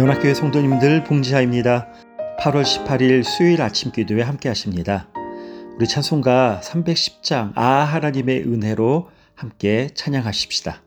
연합교회 성도님들 봉지하입니다. 8월 18일 수요일 아침 기도에 함께 하십니다. 우리 찬송가 310장 아 하나님의 은혜로 함께 찬양하십시다.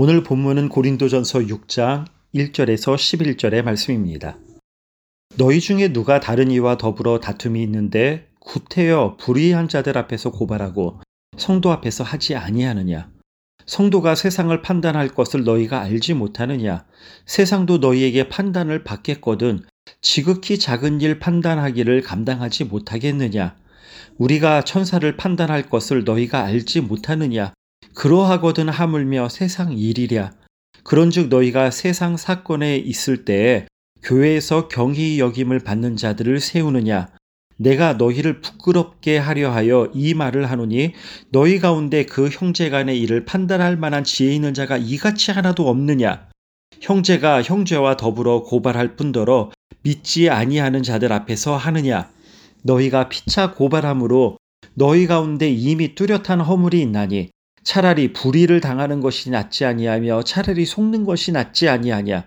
오늘 본문은 고린도전서 6장 1절에서 11절의 말씀입니다. 너희 중에 누가 다른 이와 더불어 다툼이 있는데 구태여 불의한 자들 앞에서 고발하고 성도 앞에서 하지 아니하느냐? 성도가 세상을 판단할 것을 너희가 알지 못하느냐? 세상도 너희에게 판단을 받겠거든 지극히 작은 일 판단하기를 감당하지 못하겠느냐? 우리가 천사를 판단할 것을 너희가 알지 못하느냐? 그러하거든 하물며 세상 일이랴. 그런즉 너희가 세상 사건에 있을 때에 교회에서 경히 여김을 받는 자들을 세우느냐? 내가 너희를 부끄럽게 하려 하여 이 말을 하노니 너희 가운데 그 형제 간의 일을 판단할 만한 지혜 있는 자가 이같이 하나도 없느냐? 형제가 형제와 더불어 고발할 뿐더러 믿지 아니하는 자들 앞에서 하느냐? 너희가 피차 고발함으로 너희 가운데 이미 뚜렷한 허물이 있나니 차라리 불의를 당하는 것이 낫지 아니하며 차라리 속는 것이 낫지 아니하냐?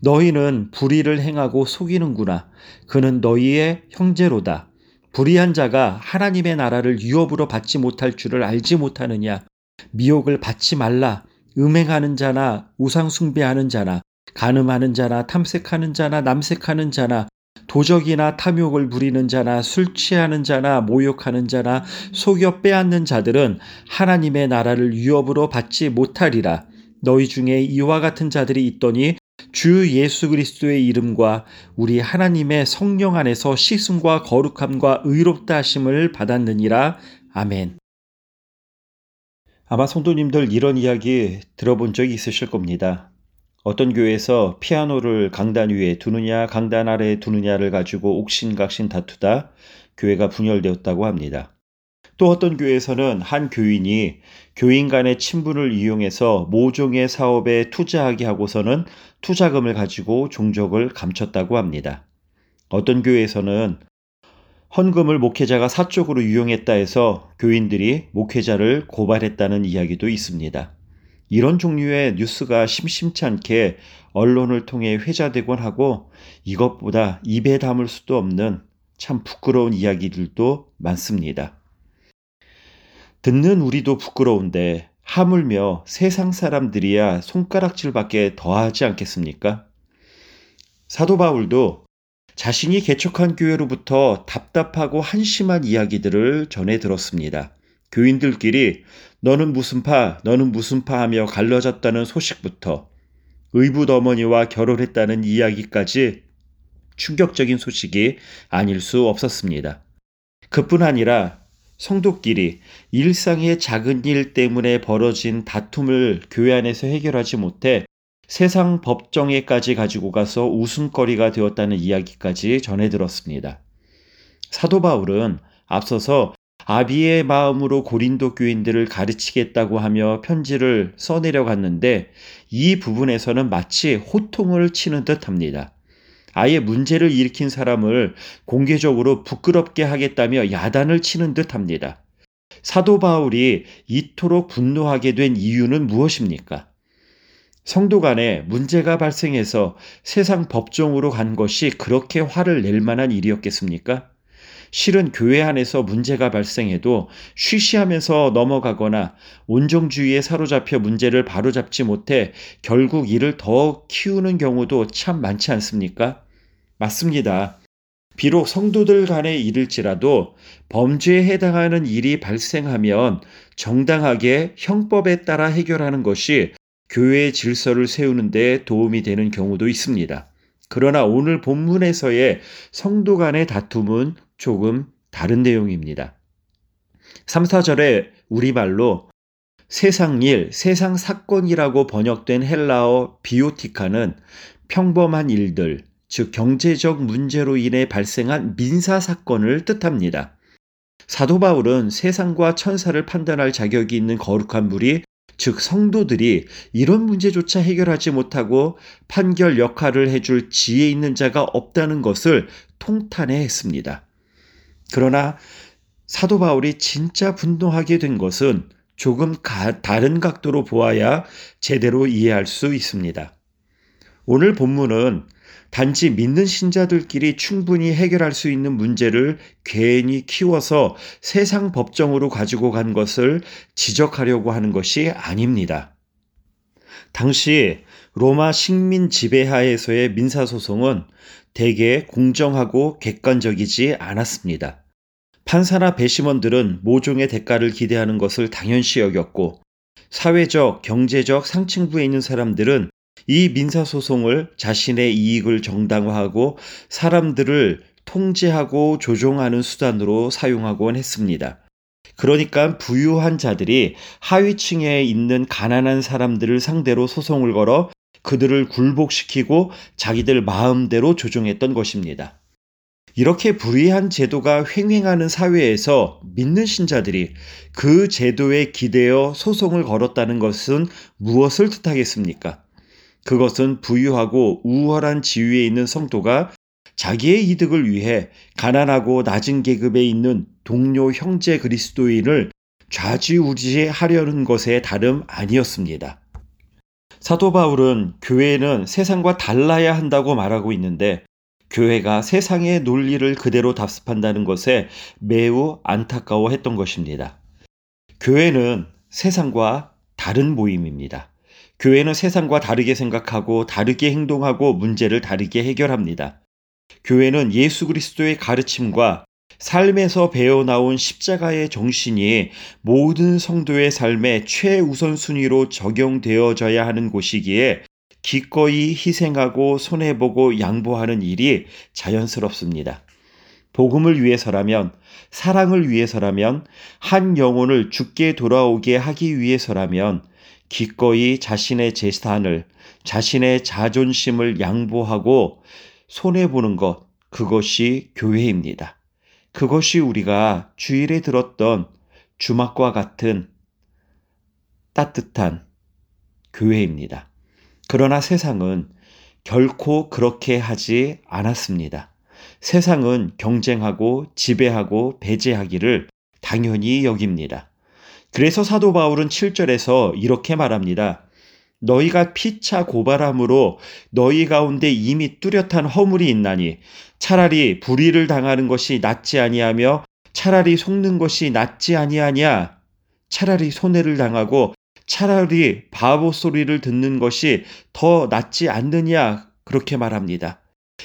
너희는 불의를 행하고 속이는구나. 그는 너희의 형제로다. 불의한 자가 하나님의 나라를 유업으로 받지 못할 줄을 알지 못하느냐? 미혹을 받지 말라. 음행하는 자나 우상 숭배하는 자나 간음하는 자나 탐색하는 자나 남색하는 자나 도적이나 탐욕을 부리는 자나 술 취하는 자나 모욕하는 자나 속여 빼앗는 자들은 하나님의 나라를 유업으로 받지 못하리라. 너희 중에 이와 같은 자들이 있더니 주 예수 그리스도의 이름과 우리 하나님의 성령 안에서 시승과 거룩함과 의롭다 하심을 받았느니라. 아멘. 아마 성도님들 이런 이야기 들어본 적이 있으실 겁니다. 어떤 교회에서 피아노를 강단 위에 두느냐 강단 아래에 두느냐를 가지고 옥신각신 다투다 교회가 분열되었다고 합니다. 또 어떤 교회에서는 한 교인이 교인 간의 친분을 이용해서 모종의 사업에 투자하게 하고서는 투자금을 가지고 종족을 감췄다고 합니다. 어떤 교회에서는 헌금을 목회자가 사적으로 이용했다 해서 교인들이 목회자를 고발했다는 이야기도 있습니다. 이런 종류의 뉴스가 심심치 않게 언론을 통해 회자되곤 하고 이것보다 입에 담을 수도 없는 참 부끄러운 이야기들도 많습니다. 듣는 우리도 부끄러운데 하물며 세상 사람들이야 손가락질밖에 더하지 않겠습니까? 사도 바울도 자신이 개척한 교회로부터 답답하고 한심한 이야기들을 전해 들었습니다. 교인들끼리 너는 무슨 파, 너는 무슨 파 하며 갈라졌다는 소식부터 의붓 어머니와 결혼했다는 이야기까지 충격적인 소식이 아닐 수 없었습니다. 그뿐 아니라 성도끼리 일상의 작은 일 때문에 벌어진 다툼을 교회 안에서 해결하지 못해 세상 법정에까지 가지고 가서 웃음거리가 되었다는 이야기까지 전해 들었습니다. 사도 바울은 앞서서 아비의 마음으로 고린도 교인들을 가르치겠다고 하며 편지를 써내려 갔는데 이 부분에서는 마치 호통을 치는 듯 합니다. 아예 문제를 일으킨 사람을 공개적으로 부끄럽게 하겠다며 야단을 치는 듯 합니다. 사도 바울이 이토록 분노하게 된 이유는 무엇입니까? 성도 간에 문제가 발생해서 세상 법정으로 간 것이 그렇게 화를 낼 만한 일이었겠습니까? 실은 교회 안에서 문제가 발생해도 쉬쉬하면서 넘어가거나 온정주의에 사로잡혀 문제를 바로잡지 못해 결국 이를 더 키우는 경우도 참 많지 않습니까? 맞습니다. 비록 성도들 간에 이를지라도 범죄에 해당하는 일이 발생하면 정당하게 형법에 따라 해결하는 것이 교회의 질서를 세우는 데 도움이 되는 경우도 있습니다. 그러나 오늘 본문에서의 성도 간의 다툼은 조금 다른 내용입니다. 3, 4절에 우리말로 세상 일, 세상 사건이라고 번역된 헬라어 비오티카는 평범한 일들, 즉 경제적 문제로 인해 발생한 민사 사건을 뜻합니다. 사도 바울은 세상과 천사를 판단할 자격이 있는 거룩한 물이 즉 성도들이 이런 문제조차 해결하지 못하고 판결 역할을 해줄 지혜 있는 자가 없다는 것을 통탄해 했습니다. 그러나 사도 바울이 진짜 분노하게 된 것은 조금 가, 다른 각도로 보아야 제대로 이해할 수 있습니다. 오늘 본문은 단지 믿는 신자들끼리 충분히 해결할 수 있는 문제를 괜히 키워서 세상 법정으로 가지고 간 것을 지적하려고 하는 것이 아닙니다. 당시 로마 식민 지배하에서의 민사소송은 대개 공정하고 객관적이지 않았습니다. 판사나 배심원들은 모종의 대가를 기대하는 것을 당연시 여겼고 사회적, 경제적 상층부에 있는 사람들은 이 민사소송을 자신의 이익을 정당화하고 사람들을 통제하고 조종하는 수단으로 사용하곤 했습니다. 그러니까 부유한 자들이 하위층에 있는 가난한 사람들을 상대로 소송을 걸어 그들을 굴복시키고 자기들 마음대로 조종했던 것입니다. 이렇게 불의한 제도가 횡행하는 사회에서 믿는 신자들이 그 제도에 기대어 소송을 걸었다는 것은 무엇을 뜻하겠습니까? 그것은 부유하고 우월한 지위에 있는 성도가 자기의 이득을 위해 가난하고 낮은 계급에 있는 동료 형제 그리스도인을 좌지우지하려는 것에 다름 아니었습니다. 사도 바울은 교회는 세상과 달라야 한다고 말하고 있는데 교회가 세상의 논리를 그대로 답습한다는 것에 매우 안타까워했던 것입니다. 교회는 세상과 다른 모임입니다. 교회는 세상과 다르게 생각하고 다르게 행동하고 문제를 다르게 해결합니다. 교회는 예수 그리스도의 가르침과 삶에서 배어나온 십자가의 정신이 모든 성도의 삶에 최우선순위로 적용되어져야 하는 곳이기에 기꺼이 희생하고 손해보고 양보하는 일이 자연스럽습니다. 복음을 위해서라면, 사랑을 위해서라면, 한 영혼을 죽게 돌아오게 하기 위해서라면, 기꺼이 자신의 재산을, 자신의 자존심을 양보하고 손해보는 것, 그것이 교회입니다. 그것이 우리가 주일에 들었던 주막과 같은 따뜻한 교회입니다. 그러나 세상은 결코 그렇게 하지 않았습니다. 세상은 경쟁하고 지배하고 배제하기를 당연히 여깁니다. 그래서 사도 바울은 7절에서 이렇게 말합니다. 너희가 피차 고발함으로 너희 가운데 이미 뚜렷한 허물이 있나니 차라리 불의를 당하는 것이 낫지 아니하며 차라리 속는 것이 낫지 아니하냐 차라리 손해를 당하고 차라리 바보 소리를 듣는 것이 더 낫지 않느냐 그렇게 말합니다.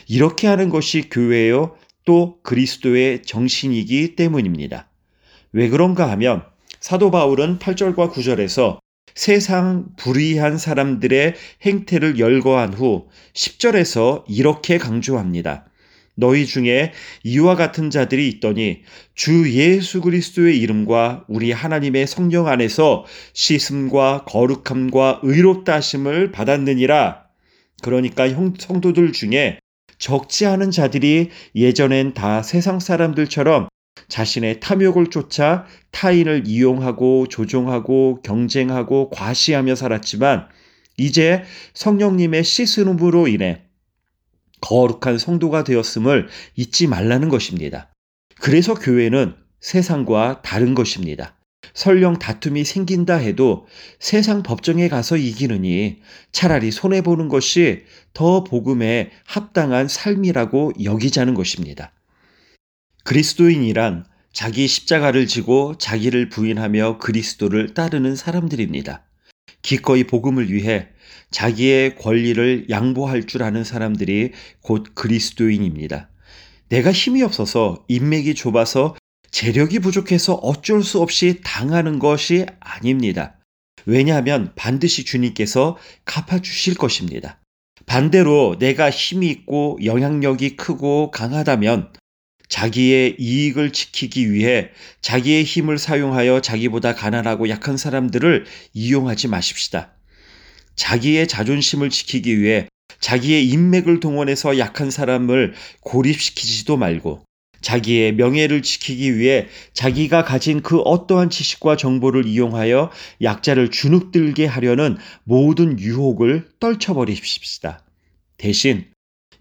이렇게 하는 것이 교회요 또 그리스도의 정신이기 때문입니다. 왜 그런가 하면 사도 바울은 8절과 9절에서 세상 불의한 사람들의 행태를 열거한 후 10절에서 이렇게 강조합니다. 너희 중에 이와 같은 자들이 있더니 주 예수 그리스도의 이름과 우리 하나님의 성령 안에서 씻음과 거룩함과 의롭다 하심을 받았느니라. 그러니까 형, 성도들 중에 적지 않은 자들이 예전엔 다 세상 사람들처럼 자신의 탐욕을 쫓아 타인을 이용하고 조종하고 경쟁하고 과시하며 살았지만 이제 성령님의 씻음으로 인해 거룩한 성도가 되었음을 잊지 말라는 것입니다. 그래서 교회는 세상과 다른 것입니다. 설령 다툼이 생긴다 해도 세상 법정에 가서 이기느니 차라리 손해보는 것이 더 복음에 합당한 삶이라고 여기자는 것입니다. 그리스도인이란 자기 십자가를 지고 자기를 부인하며 그리스도를 따르는 사람들입니다. 기꺼이 복음을 위해 자기의 권리를 양보할 줄 아는 사람들이 곧 그리스도인입니다. 내가 힘이 없어서 인맥이 좁아서 재력이 부족해서 어쩔 수 없이 당하는 것이 아닙니다. 왜냐하면 반드시 주님께서 갚아주실 것입니다. 반대로 내가 힘이 있고 영향력이 크고 강하다면 자기의 이익을 지키기 위해 자기의 힘을 사용하여 자기보다 가난하고 약한 사람들을 이용하지 마십시다. 자기의 자존심을 지키기 위해 자기의 인맥을 동원해서 약한 사람을 고립시키지도 말고 자기의 명예를 지키기 위해 자기가 가진 그 어떠한 지식과 정보를 이용하여 약자를 주눅들게 하려는 모든 유혹을 떨쳐버리십시다. 대신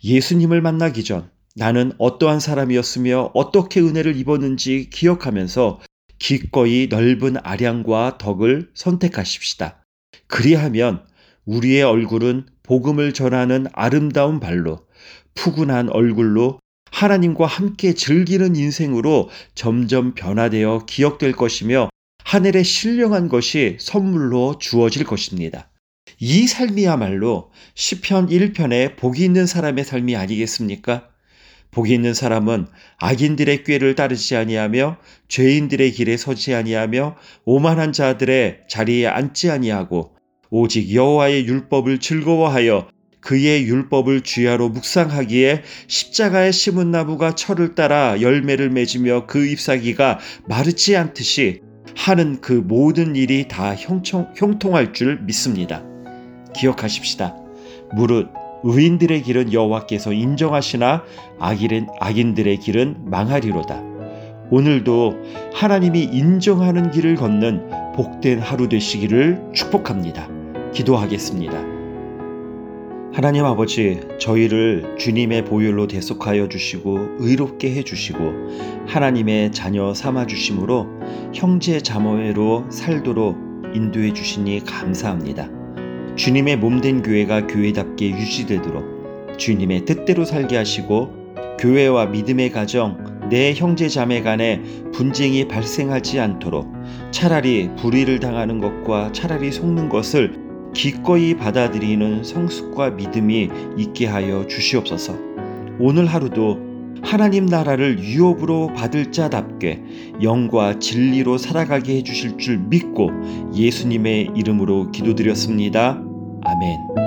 예수님을 만나기 전 나는 어떠한 사람이었으며 어떻게 은혜를 입었는지 기억하면서 기꺼이 넓은 아량과 덕을 선택하십시다. 그리하면 우리의 얼굴은 복음을 전하는 아름다운 발로 푸근한 얼굴로 하나님과 함께 즐기는 인생으로 점점 변화되어 기억될 것이며 하늘의 신령한 것이 선물로 주어질 것입니다. 이 삶이야말로 시편 1편에 복이 있는 사람의 삶이 아니겠습니까? 복이 있는 사람은 악인들의 꾀를 따르지 아니하며 죄인들의 길에 서지 아니하며 오만한 자들의 자리에 앉지 아니하고 오직 여호와의 율법을 즐거워하여 그의 율법을 주야로 묵상하기에 십자가에 심은 나무가 철을 따라 열매를 맺으며 그 잎사귀가 마르지 않듯이 하는 그 모든 일이 다 형통, 형통할 줄 믿습니다. 기억하십시다. 무릇 의인들의 길은 여호와께서 인정하시나 악인, 악인들의 길은 망하리로다. 오늘도 하나님이 인정하는 길을 걷는 복된 하루 되시기를 축복합니다. 기도하겠습니다. 하나님 아버지, 저희를 주님의 보혈로 대속하여 주시고 의롭게 해 주시고 하나님의 자녀 삼아 주심으로 형제 자매로 살도록 인도해 주시니 감사합니다. 주님의 몸된 교회가 교회답게 유지되도록 주님의 뜻대로 살게 하시고 교회와 믿음의 가정 내 형제 자매 간에 분쟁이 발생하지 않도록 차라리 불의를 당하는 것과 차라리 속는 것을 기꺼이 받아들이는 성숙과 믿음이 있게 하여 주시옵소서. 오늘 하루도 하나님 나라를 유업으로 받을 자답게 영과 진리로 살아가게 해주실 줄 믿고 예수님의 이름으로 기도드렸습니다. 아멘.